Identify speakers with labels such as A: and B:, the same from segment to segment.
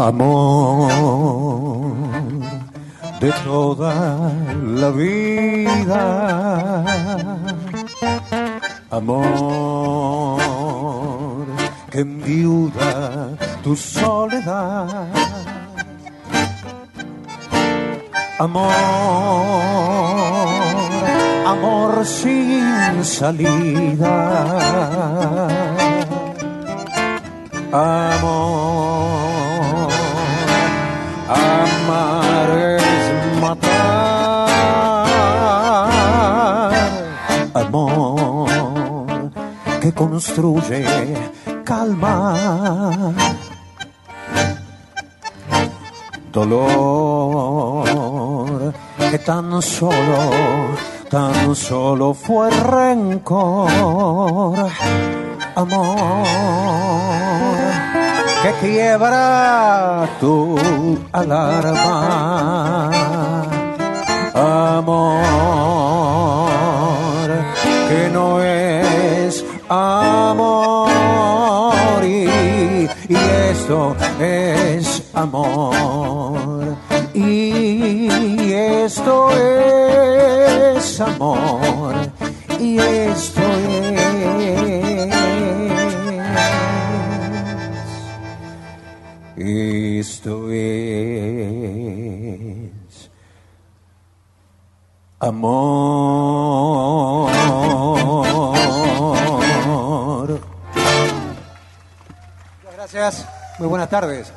A: Amor de toda la vida. Amor que enviuda tu soledad. Amor, amor sin salida. Amor, construye calma. Dolor que tan solo, tan solo fue rencor. Amor que quiebra tu alarma. Amor esto es amor y esto es amor y esto es esto es amor.
B: Muchas gracias. Muy buenas tardes.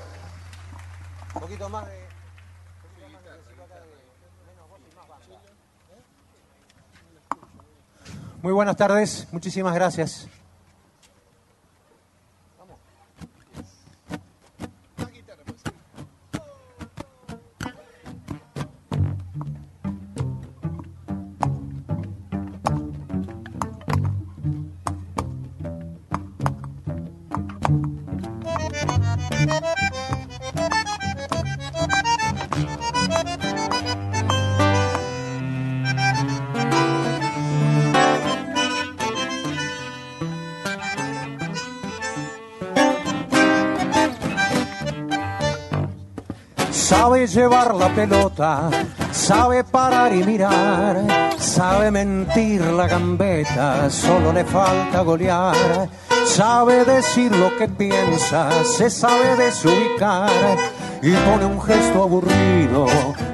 B: Un poquito más de. Muy buenas tardes, muchísimas gracias.
A: Sabe llevar la pelota, sabe parar y mirar, sabe mentir la gambeta, solo le falta golear. Sabe decir lo que piensa, se sabe desubicar y pone un gesto aburrido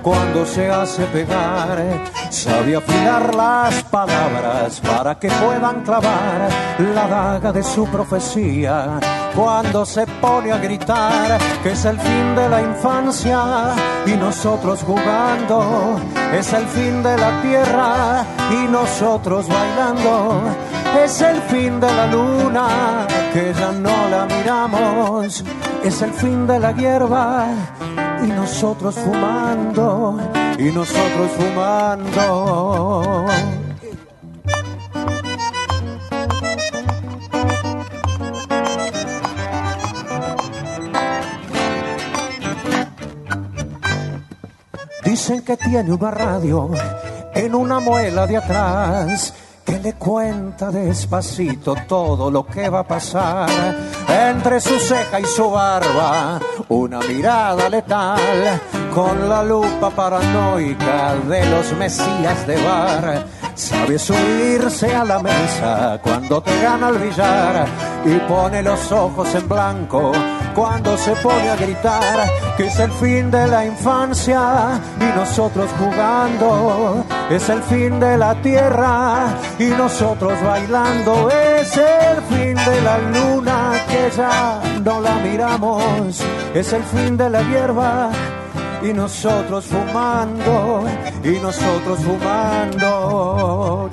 A: cuando se hace pegar. Sabe afilar las palabras para que puedan clavar la daga de su profecía cuando se pone a gritar que es el fin de la infancia y nosotros jugando, es el fin de la tierra y nosotros bailando, es el fin de la luna que ya no la miramos, es el fin de la hierba y nosotros fumando, y nosotros fumando. Dicen que tiene una radio en una muela de atrás que le cuenta despacito todo lo que va a pasar entre su ceja y su barba, una mirada letal con la lupa paranoica de los mesías de bar. Sabe subirse a la mesa cuando te gana el billar y pone los ojos en blanco cuando se pone a gritar que es el fin de la infancia y nosotros jugando, es el fin de la tierra y nosotros bailando, es el fin de la luna que ya no la miramos, es el fin de la hierba y nosotros fumando, y nosotros fumando.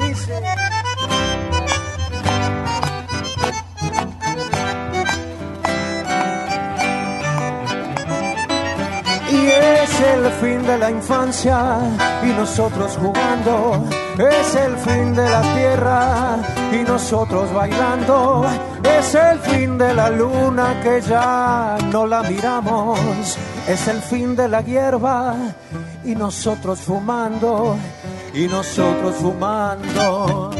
A: Es el fin de la infancia y nosotros jugando. Es el fin de la tierra y nosotros bailando. Es el fin de la luna que ya no la miramos. Es el fin de la hierba y nosotros fumando. Y nosotros fumando.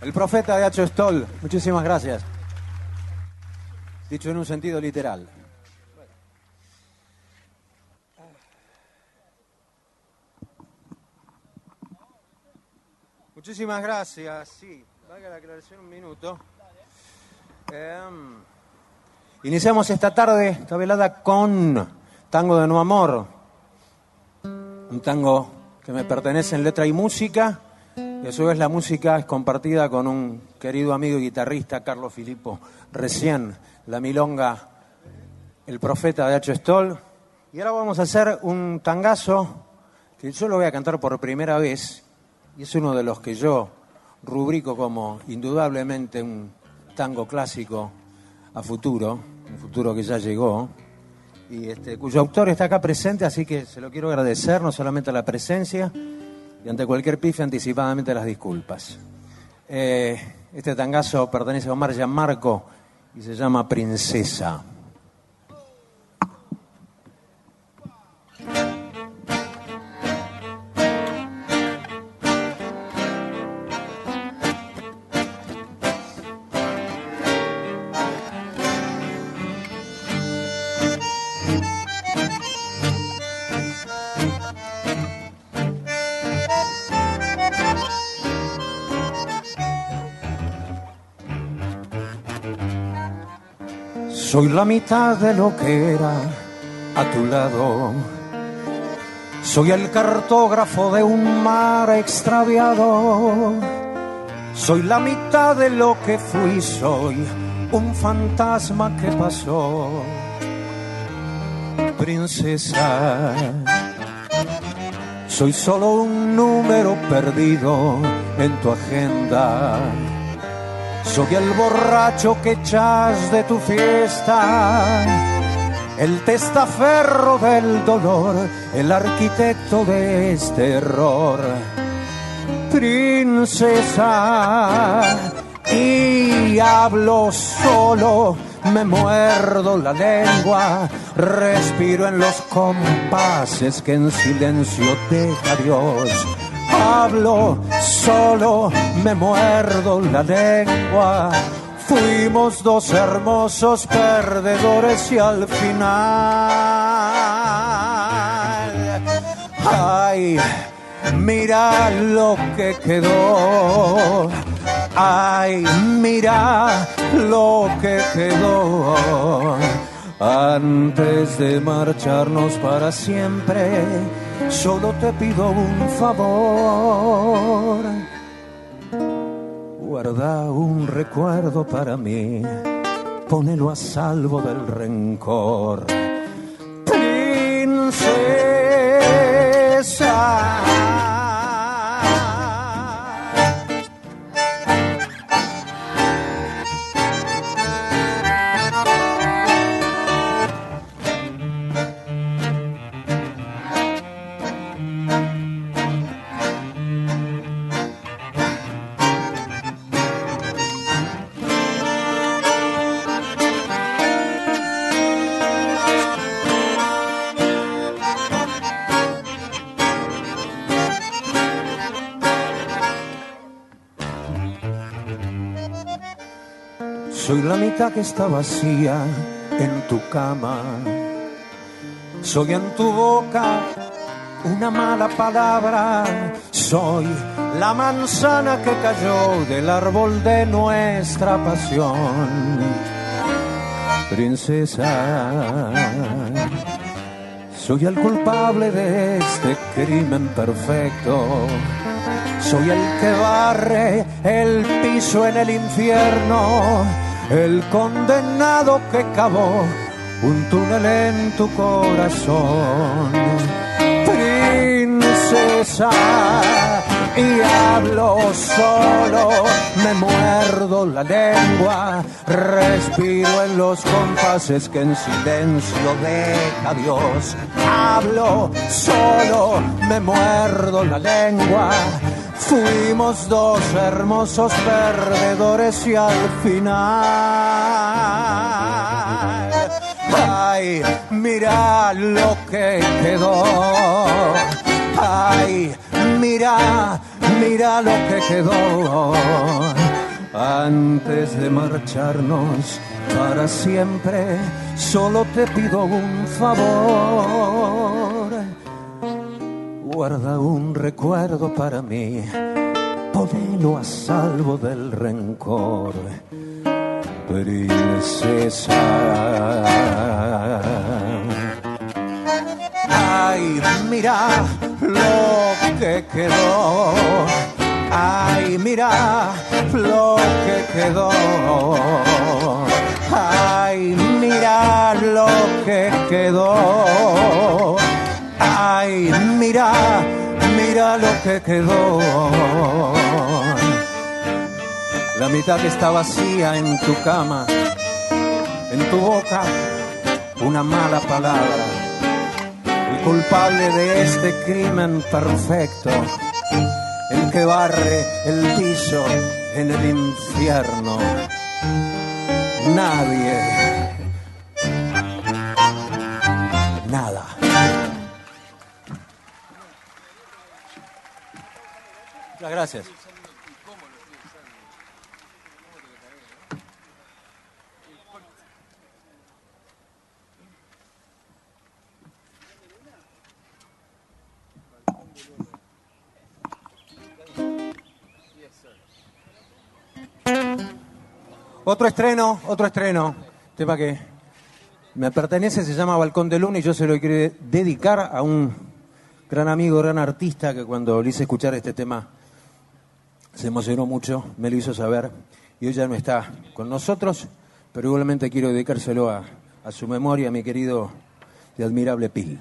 A: El profeta de H. Stoll, muchísimas gracias. dicho en un sentido literal. Muchísimas gracias. Sí, valga la aclaración un minuto. Em, iniciamos esta tarde, esta velada, con Tango de No Amor. Un tango que me pertenece en letra y música. Y a su vez la música es compartida con un querido amigo y guitarrista, Carlos Filippo, recién, la milonga, el profeta de H. Stoll. Y ahora vamos a hacer un tangazo que yo lo voy a cantar por primera vez y es uno de los que yo rubrico como indudablemente un tango clásico a futuro, un futuro que ya llegó, y este, cuyo autor está acá presente, así que se lo quiero agradecer, no solamente la presencia, y ante cualquier pife anticipadamente las disculpas. Eh, este tangazo pertenece a Omar Gianmarco y se llama Princesa. Soy la mitad de lo que era a tu lado. Soy el cartógrafo de un mar extraviado. Soy la mitad de lo que fui, soy un fantasma que pasó. Princesa, soy solo un número perdido en tu agenda soy el borracho que echas de tu fiesta, el testaferro del dolor, el arquitecto de este error. Princesa, y hablo solo, me muerdo la lengua, respiro en los compases que en silencio deja Dios hablo solo, me muerdo la lengua. Fuimos dos hermosos perdedores y al final, ay, mira lo que quedó. Ay, mira lo que quedó. Antes de marcharnos para siempre, solo te pido un favor. Guarda un recuerdo para mí, ponelo a salvo del rencor. Princesa. Soy la mitad que está vacía en tu cama. Soy en tu boca una mala palabra. Soy la manzana que cayó del árbol de nuestra pasión. Princesa, soy el culpable de este crimen perfecto. Soy el que barre el piso en el infierno el condenado que cavó un túnel en tu corazón. Princesa, y hablo solo, me muerdo la lengua, respiro en los compases que en silencio deja Dios. Hablo solo, me muerdo la lengua Fuimos dos hermosos perdedores y al final, ay, mira lo que quedó. Ay, mira, mira lo que quedó. Antes de marcharnos para siempre, solo te pido un favor. Guarda un recuerdo para mí, ponelo a salvo del rencor. Princesa. Ay, mira lo que quedó Ay, mira lo que quedó. Ay, mira lo que quedó. Ay, mira, mira lo que quedó. La mitad está vacía en tu cama, en tu boca, una mala palabra. El culpable de este crimen perfecto el que barre el piso en el infierno. Nadie. Muchas gracias. Otro estreno, otro estreno. Tema que me pertenece, se llama Balcón de Luna y yo se lo quiero dedicar a un gran amigo, gran artista que cuando le hice escuchar este tema se emocionó mucho, me lo hizo saber y hoy ya no está con nosotros, pero igualmente quiero dedicárselo a, a su memoria, a mi querido y admirable Pil.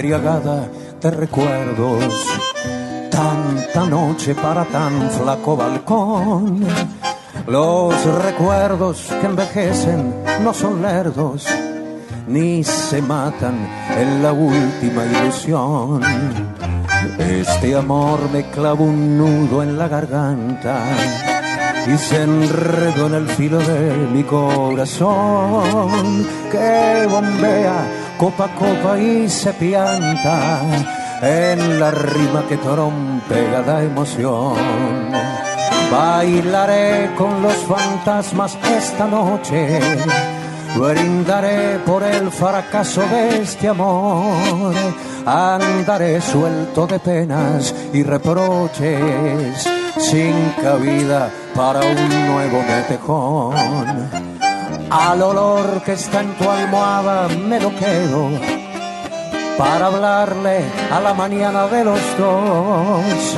A: Embriagada de recuerdos. Tanta noche para tan flaco balcón. Los recuerdos que envejecen no son lerdos, ni se matan en la última ilusión. Este amor me clavó un nudo en la garganta y se enredó en el filo de mi corazón que bombea copa a copa y se pianta en la rima que torompe da emoción. Bailaré con los fantasmas esta noche, brindaré por el fracaso de este amor, andaré suelto de penas y reproches, sin cabida para un nuevo metejón al olor que está en tu almohada me lo quedo para hablarle a la mañana de los dos.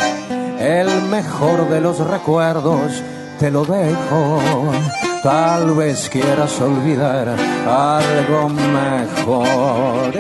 A: El mejor de los recuerdos te lo dejo. Tal vez quieras olvidar algo mejor.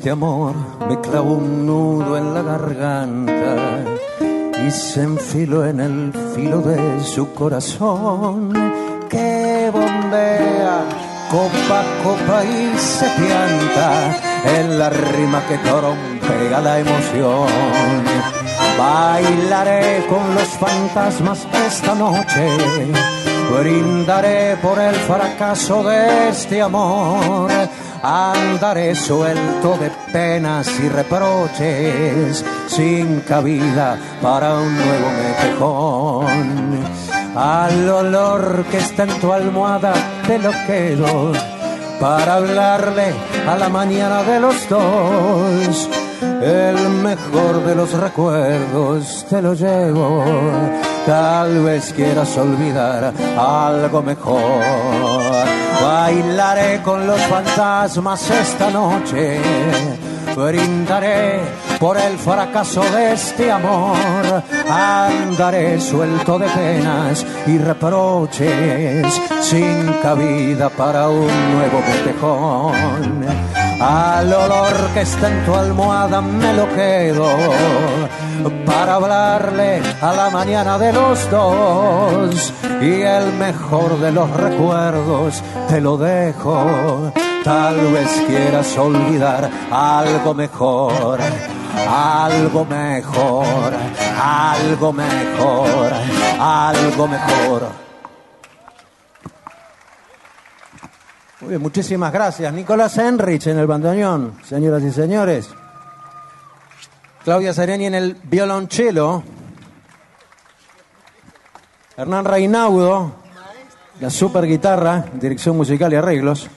A: Este amor me clavó un nudo en la garganta y se enfiló en el filo de su corazón. Que bombea copa a copa y se pianta en la rima que pega la emoción. Bailaré con los fantasmas esta noche, brindaré por el fracaso de este amor Andaré suelto de penas y reproches, sin cabida para un nuevo metejón. Al olor que está en tu almohada te lo quedo para hablarle a la mañana de los dos. El mejor de los recuerdos te lo llevo. Tal vez quieras olvidar algo mejor. Bailaré con los fantasmas esta noche. Brindaré por el fracaso de este amor. Andaré suelto de penas y reproches, sin cabida para un nuevo botejón. Al olor que está en tu almohada me lo quedo para hablarle a la mañana de los dos y el mejor de los recuerdos te lo dejo. Tal vez quieras olvidar algo mejor, algo mejor, algo mejor, algo mejor. Muy bien, muchísimas gracias. Nicolás Enrich en el bandoneón, señoras y señores. Claudia Sereni en el violonchelo. Hernán Reinaudo, la super guitarra, dirección musical y arreglos.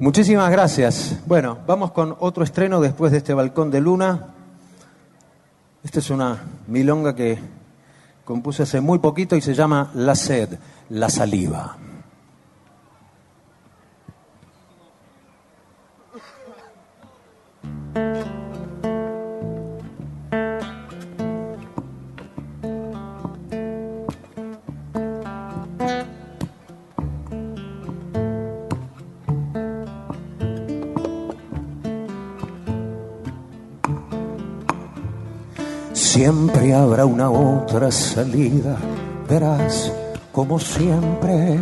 A: Muchísimas gracias. Bueno, vamos con otro estreno después de este balcón de luna. Esta es una milonga que compuse hace muy poquito y se llama La sed la saliva. Siempre habrá una otra salida, verás como siempre.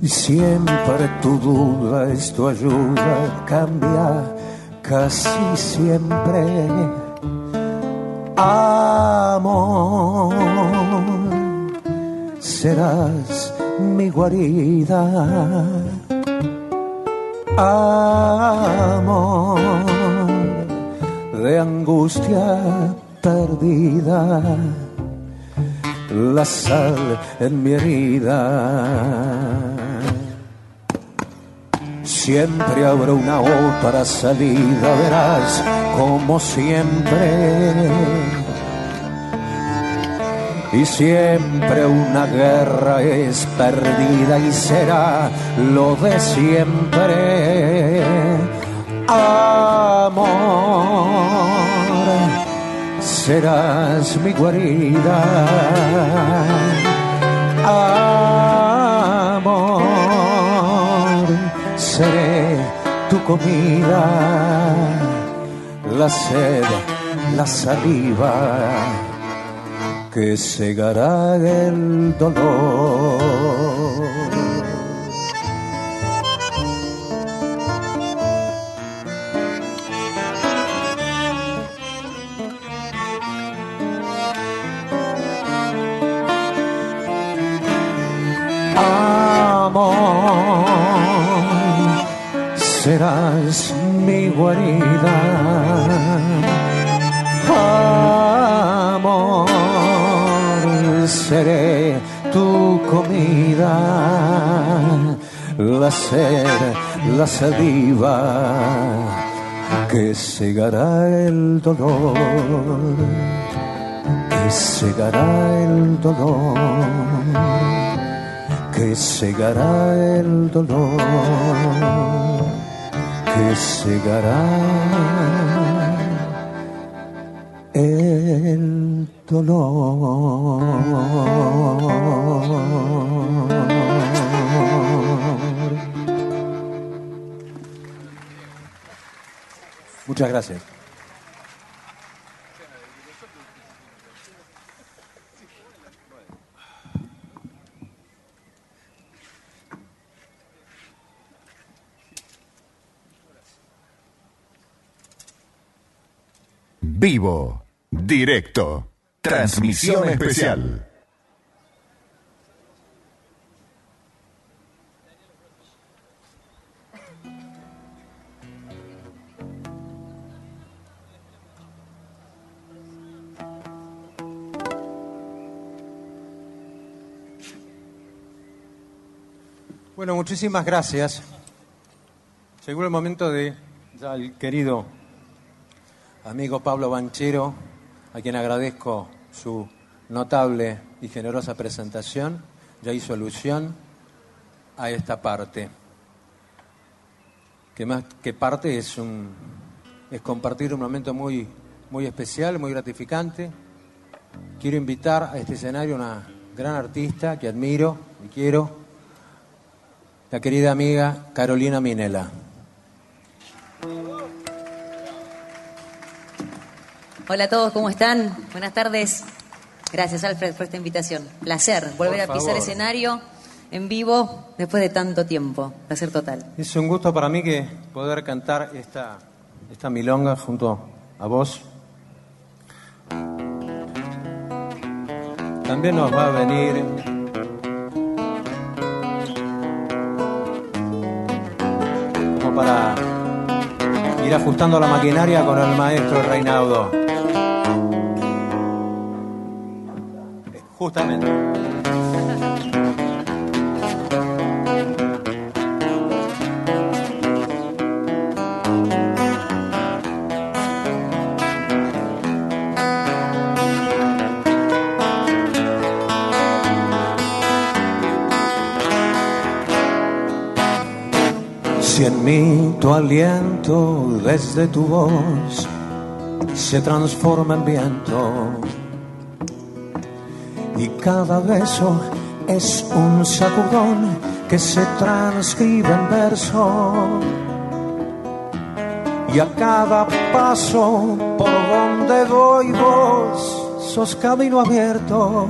A: Y siempre tu duda es tu ayuda, cambia casi siempre. Amor, serás mi guarida. Amor de angustia perdida la sal en mi herida. Siempre habrá una otra salida, verás, como siempre. Y siempre una guerra es perdida y será lo de siempre. Amor serás mi guarida. Amor, seré tu comida, la sed, la saliva que cegará el dolor. Serás mi guarida. Amor, seré tu comida, la sed, la saliva que cegará el dolor, que cegará el dolor. Que cegará el dolor que cegará el dolor. Muchas gracias.
C: Vivo, directo, transmisión especial.
A: Bueno, muchísimas gracias. Llegó el momento de ya el querido amigo Pablo Banchero, a quien agradezco su notable y generosa presentación, ya hizo alusión a esta parte, que más que parte es, un, es compartir un momento muy, muy especial, muy gratificante. Quiero invitar a este escenario a una gran artista que admiro y quiero, la querida amiga Carolina Minela.
D: Hola a todos, ¿cómo están? Buenas tardes. Gracias, Alfred, por esta invitación. Placer volver a pisar escenario en vivo después de tanto tiempo. Placer total.
A: Es un gusto para mí que poder cantar esta, esta milonga junto a vos. También nos va a venir para ir ajustando la maquinaria con el maestro Reinaldo. Justamente. Si en mí tu aliento desde tu voz se transforma en viento y cada beso es un sacudón que se transcribe en verso y a cada paso por donde voy vos sos camino abierto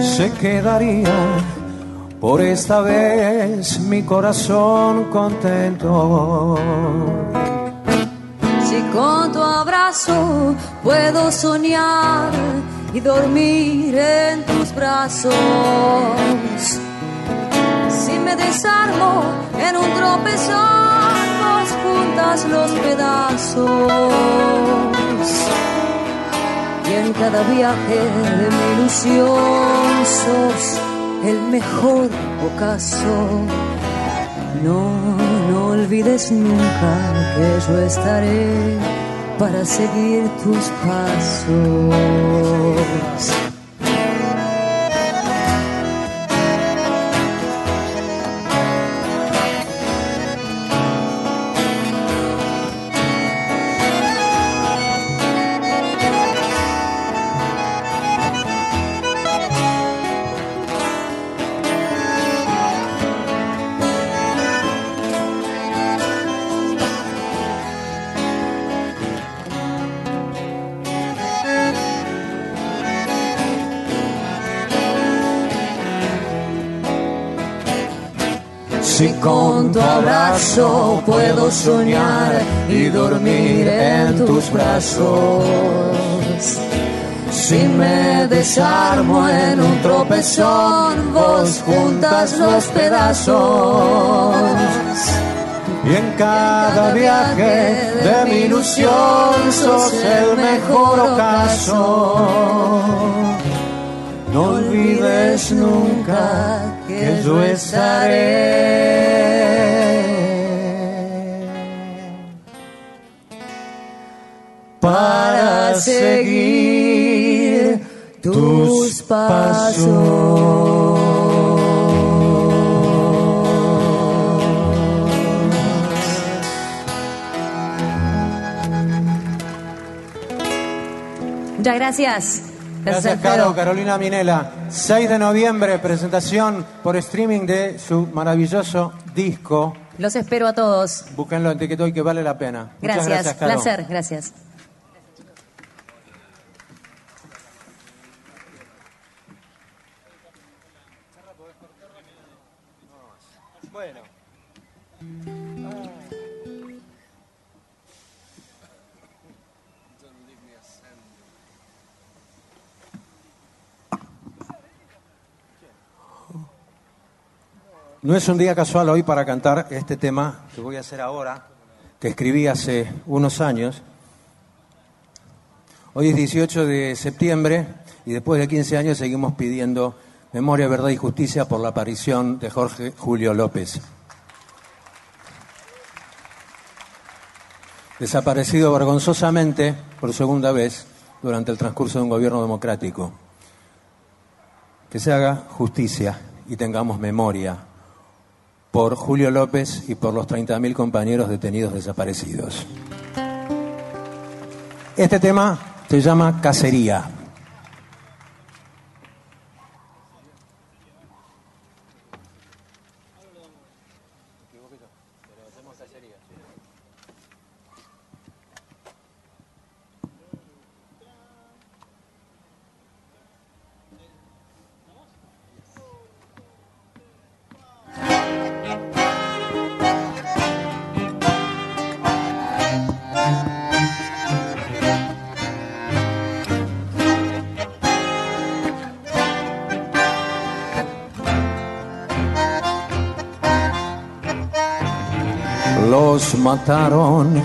A: se quedaría por esta vez mi corazón contento.
D: Si con tu abrazo puedo soñar y dormir en tus brazos. Si me desarmo en un tropezón, juntas los pedazos. Y en cada viaje de mi ilusión sos el mejor ocaso. No, no olvides nunca que yo estaré para seguir tus pasos.
A: Si con tu abrazo puedo soñar y dormir en tus brazos. Si me desarmo en un tropezón, vos juntas los pedazos. Y en cada viaje de mi ilusión sos el mejor ocaso. No olvides nunca que yo estaré para seguir tus pasos.
D: Muchas gracias.
A: Gracias. Caro, Carolina Minela. 6 de noviembre, presentación por streaming de su maravilloso disco.
D: Los espero a todos.
A: Búsquenlo en Tiquetoy que vale la pena. Muchas
D: Gracias,
A: gracias Caro.
D: placer, gracias.
A: Bueno. No es un día casual hoy para cantar este tema que voy a hacer ahora, que escribí hace unos años. Hoy es 18 de septiembre y después de 15 años seguimos pidiendo Memoria, Verdad y Justicia por la aparición de Jorge Julio López. Desaparecido vergonzosamente por segunda vez durante el transcurso de un gobierno democrático. Que se haga justicia y tengamos memoria por Julio López y por los 30.000 compañeros detenidos desaparecidos. Este tema se llama Cacería. Los mataron,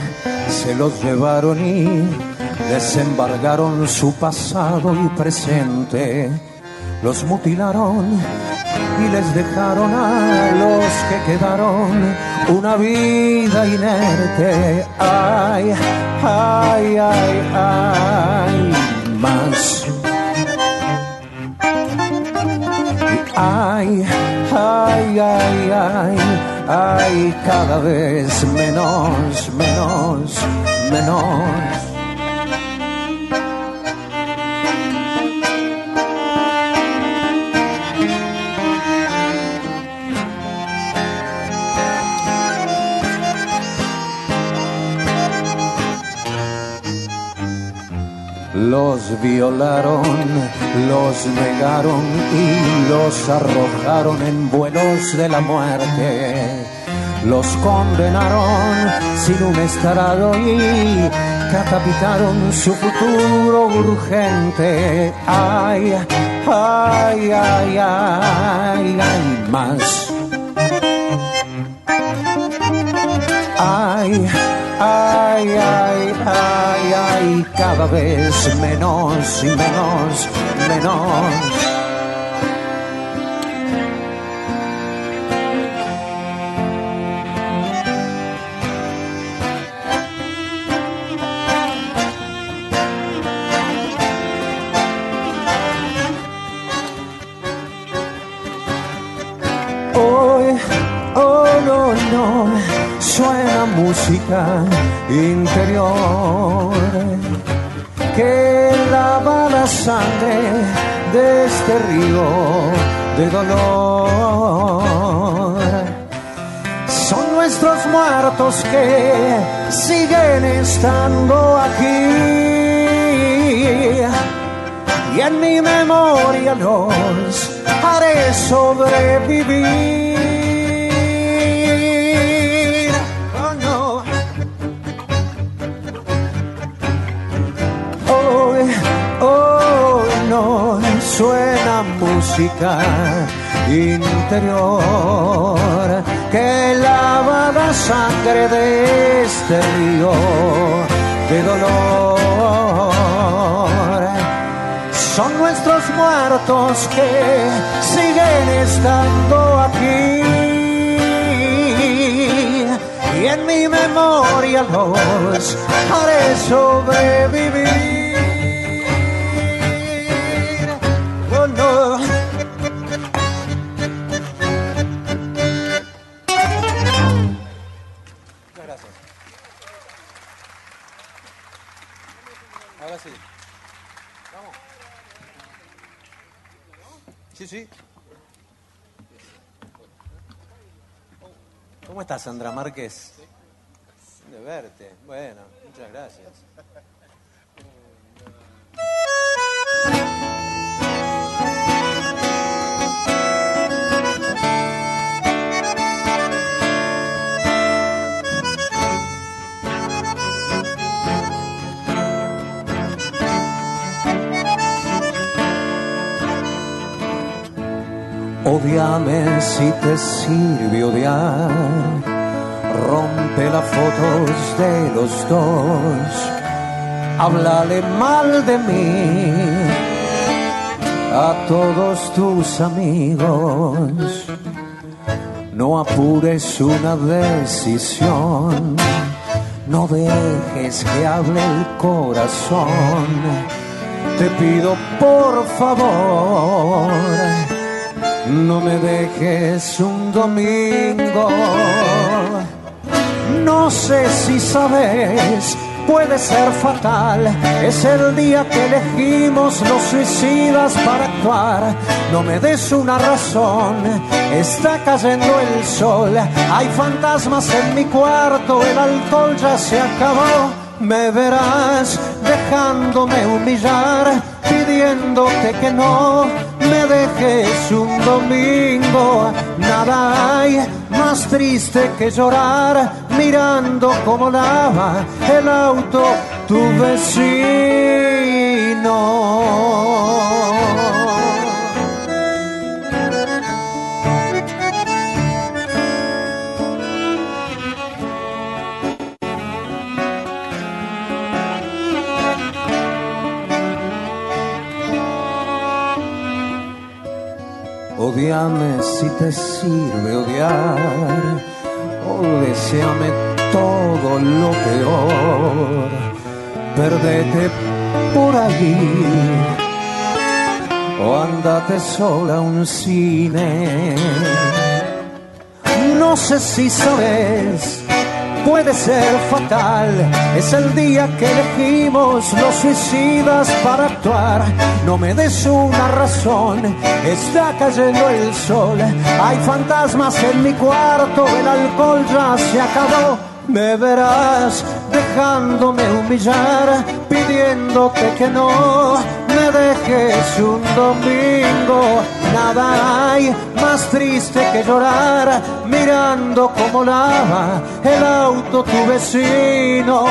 A: se los llevaron y desembargaron su pasado y presente. Los mutilaron y les dejaron a los que quedaron una vida inerte. Ay, ay, ay, ay, más. Ay, ay, ay, ay, ay, cada vez menos, menos, menos. Los violaron, los negaron y los arrojaron en vuelos de la muerte. Los condenaron sin un estrado y catapitaron su futuro urgente. Ay, ay, ay, ay, ay, más. Ay, ay, ay, ay, ay, cada vez menos y menos, menos. Música interior que lava la sangre de este río de dolor. Son nuestros muertos que siguen estando aquí y en mi memoria los haré sobrevivir. Suena música interior que lava la sangre de este río de dolor. Son nuestros muertos que siguen estando aquí. Y en mi memoria los haré sobrevivir. Sandra Márquez? De verte. Bueno, muchas gracias. Odiame si te sirve odiar. Rompe las fotos de los dos. Háblale mal de mí. a todos tus amigos. No apures una decisión, no dejes que hable el corazón. Te pido por favor, no me dejes un domingo. No sé si sabes puede ser fatal. Es el día que elegimos los suicidas para actuar. No me des una razón, está cayendo el sol. Hay fantasmas en mi cuarto, el alcohol ya se acabó. Me verás dejándome humillar, pidiéndote que no me dejes un domingo. Nada hay más triste que llorar mirando cómo lava el auto tu vecino. Odiame si te sirve odiar, o deseame todo lo peor. Perdete por allí, o andate sola a un cine. No sé si sabes puede ser fatal. Es el día que elegimos los suicidas para actuar. No me des una razón, está cayendo el sol. Hay fantasmas en mi cuarto, el alcohol ya se acabó. Me verás dejándome humillar, pidiéndote que no me dejes un domingo. Nada hay más triste que llorar mirando cómo lava el auto tu vecino.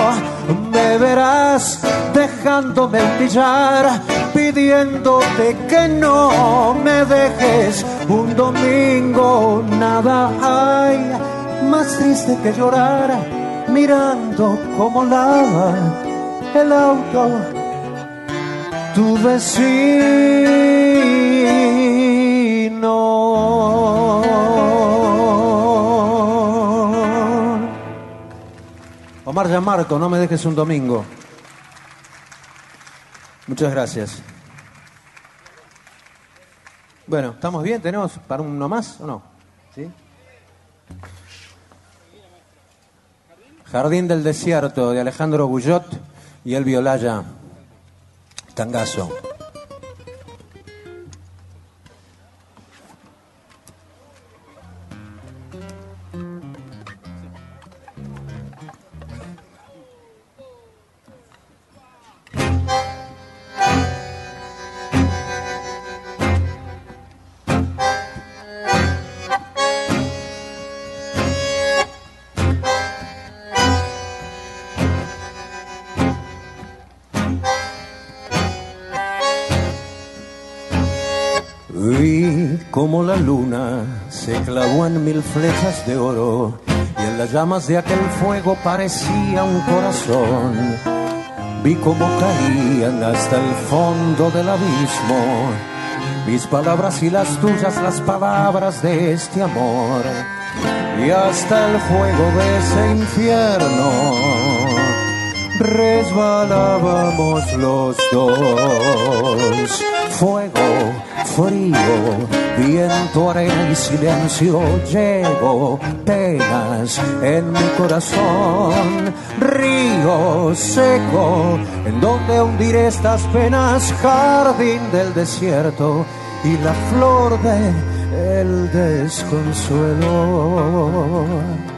A: Me verás dejándome humillar, pidiéndote que no me dejes un domingo. Nada hay más triste que llorar mirando cómo lava el auto tu vecino.
B: Omar Yamarco, no me dejes un domingo. Muchas gracias. Bueno, ¿estamos bien? ¿Tenemos para uno más o no? ¿Sí? Jardín del Desierto de Alejandro Bullot y el Violaya Tangazo. Como la luna se clavó en mil flechas de oro y en las llamas de aquel fuego parecía un corazón. Vi cómo caían hasta el fondo del abismo mis palabras y las tuyas, las palabras de este amor y hasta el fuego de ese infierno resbalábamos los dos. Fuego, frío, viento, arena y silencio, llevo penas en mi corazón. Río seco, en donde hundiré estas penas, jardín del desierto y la flor de el desconsuelo.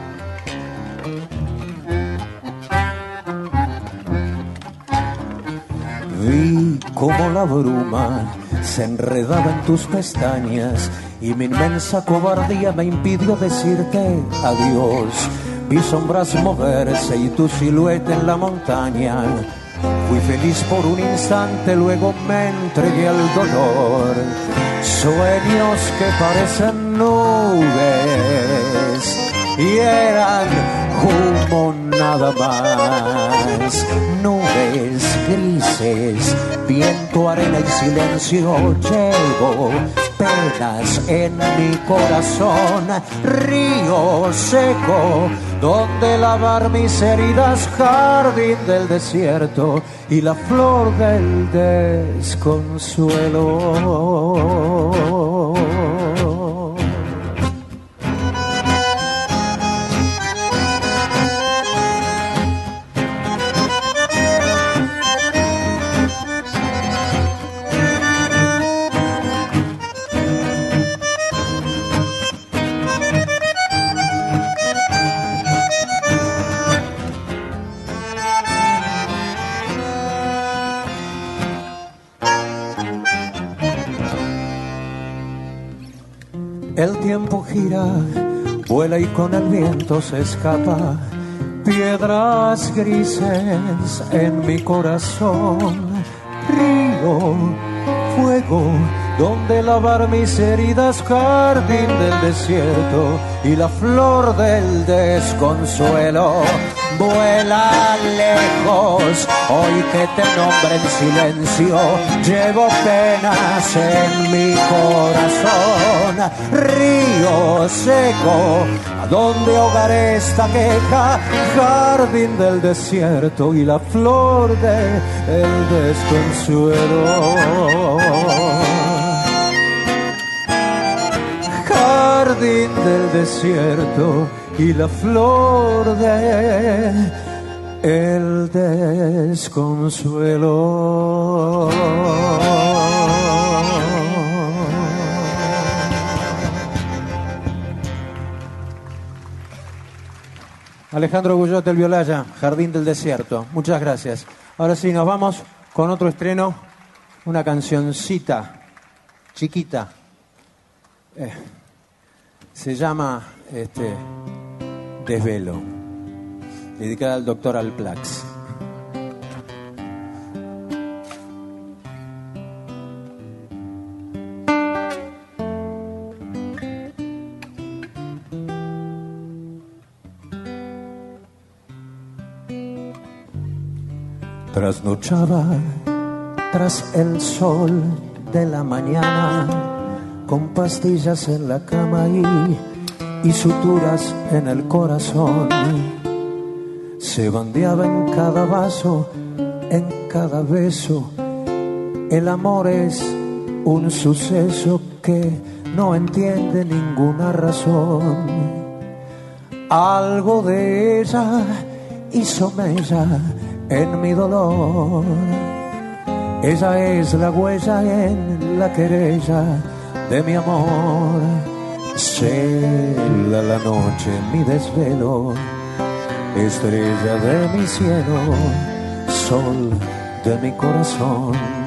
B: Como la bruma se enredaba en tus pestañas y mi inmensa cobardía me impidió decirte adiós. Vi sombras moverse y tu silueta en la montaña. Fui feliz por un instante, luego me entregué al dolor. Sueños que parecen nubes y eran humo
A: nada más. Nubes grises, viento, arena y silencio llevo penas en mi corazón, río seco donde lavar mis heridas, jardín del desierto y la flor del desconsuelo. Vuela y con el viento se escapa. Piedras grises en mi corazón, río, fuego, donde lavar mis heridas, jardín del desierto y la flor del desconsuelo vuela lejos, hoy que te nombre en silencio, llevo penas en mi corazón, río seco, a donde ahogaré esta queja, jardín del desierto y la flor del desconsuelo. Jardín del desierto y la flor de el desconsuelo. Alejandro Gullot del Violaya, Jardín del Desierto. Muchas gracias. Ahora sí, nos vamos con otro estreno, una cancioncita chiquita. Eh, se llama este, Desvelo, dedicada al doctor Alplax. Trasnochaba tras el sol de la mañana, con pastillas en la cama y y suturas en el corazón. Se bandeaba en cada vaso, en cada beso. El amor es un suceso que no entiende ninguna razón. Algo de ella hizo mella en mi dolor. Ella es la huella en la querella de mi amor Cela la noche mi desvelo, estrella de mi cielo, sol de mi corazón.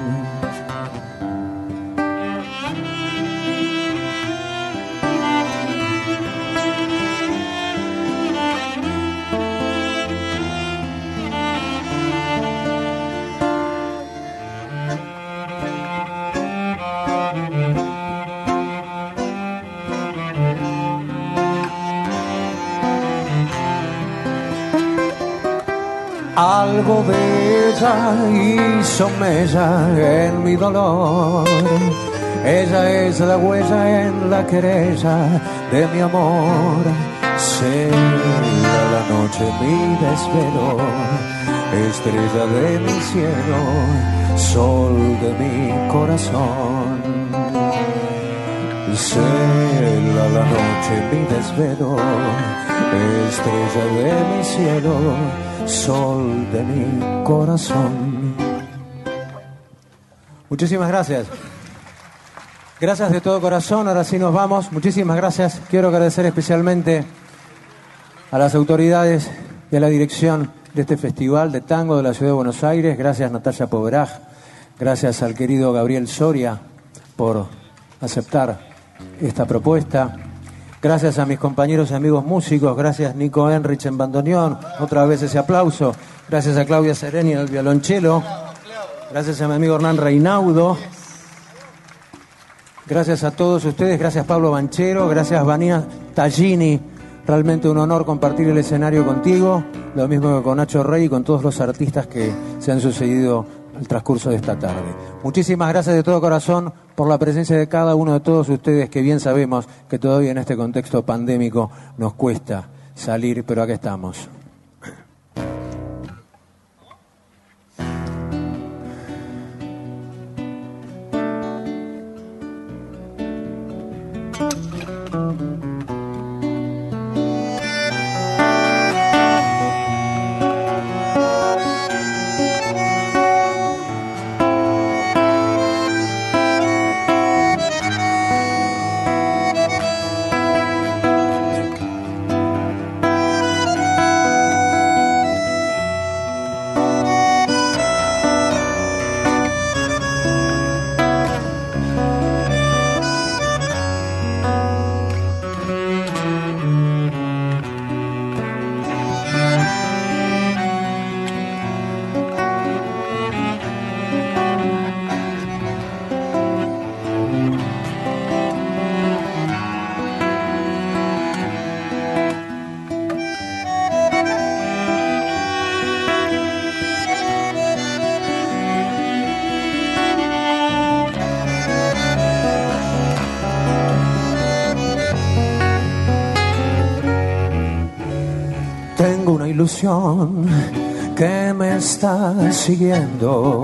A: En mi dolor. Ella es la huella en la querella de mi amor. Cela la noche mi desvelo, estrella de mi cielo, sol de mi corazón. Cela la noche mi desvelo, estrella de mi cielo sol de mi corazón. Muchísimas gracias. Gracias de todo corazón. Ahora sí nos vamos. Muchísimas gracias. Quiero agradecer especialmente a las autoridades y a la dirección de este festival de tango de la ciudad de Buenos Aires. Gracias Natalia Poveraj. Gracias al querido Gabriel Soria por aceptar esta propuesta. Gracias a mis compañeros y amigos músicos, gracias Nico Enrich en bandoneón, otra vez ese aplauso. Gracias a Claudia Sereni en el violonchelo. Gracias a mi amigo Hernán Reinaudo. Gracias a todos ustedes, gracias Pablo Banchero, gracias Vanina Tallini realmente un honor compartir el escenario contigo, lo mismo que con Nacho Rey y con todos los artistas que se han sucedido al transcurso de esta tarde. Muchísimas gracias de todo corazón por la presencia de cada uno de todos ustedes que bien sabemos que todavía en este contexto pandémico nos cuesta salir, pero aquí estamos. Ilusión que me está siguiendo.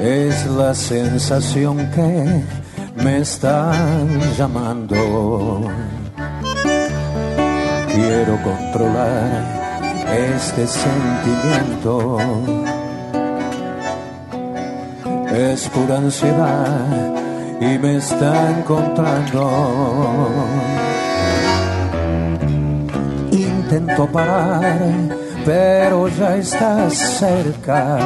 A: Es la sensación que me está llamando. Quiero controlar este sentimiento. Es pura ansiedad y me está encontrando intento parar, pero ya estás cerca.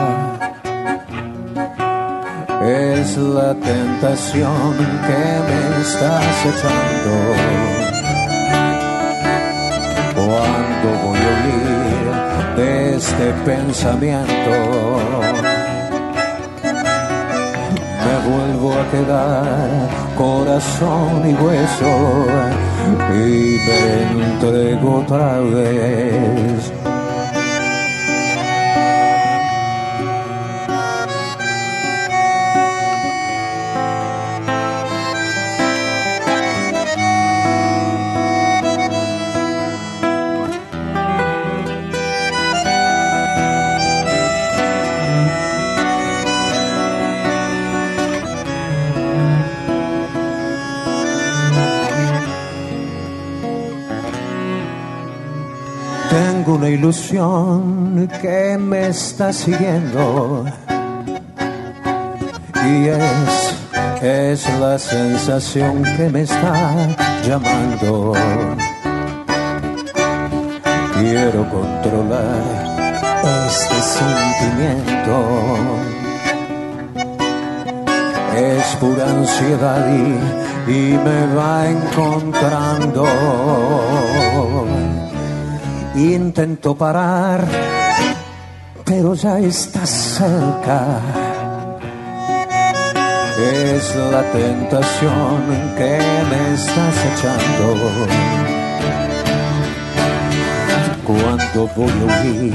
A: Es la tentación que me estás echando. Cuando voy a huir de este pensamiento, me vuelvo a quedar corazón y hueso y me entrego otra vez que me está siguiendo y es, es la sensación que me está llamando. Quiero controlar este sentimiento. Es pura ansiedad y me va encontrando Intento parar, pero ya está cerca. Es la tentación que me estás echando. Cuando voy a huir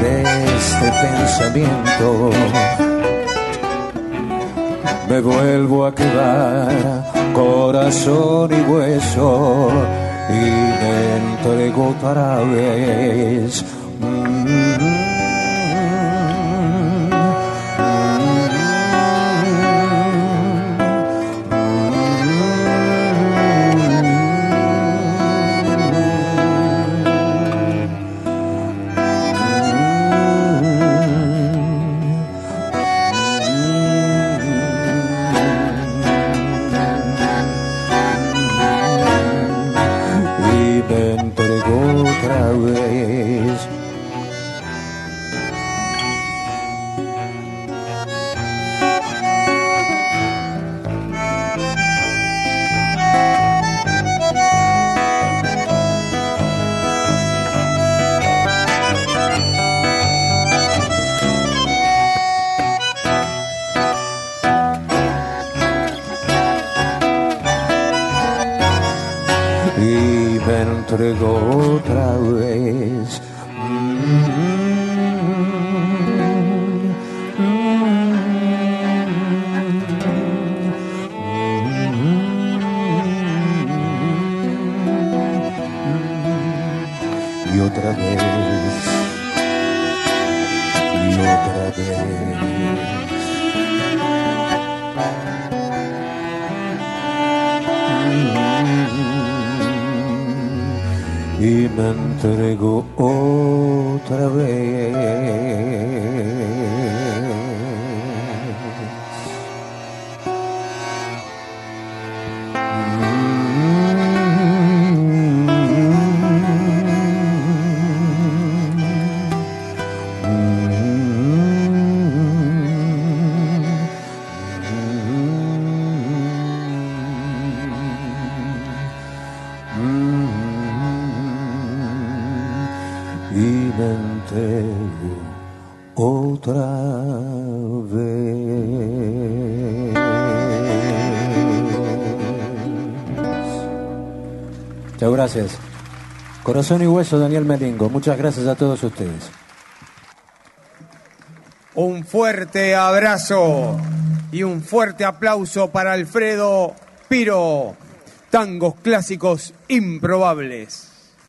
A: de este pensamiento, me vuelvo a quedar corazón y hueso y me entrego otra vez. Corazón y hueso, Daniel Melingo. Muchas gracias a todos ustedes.
E: Un fuerte abrazo y un fuerte aplauso para Alfredo Piro. Tangos clásicos improbables.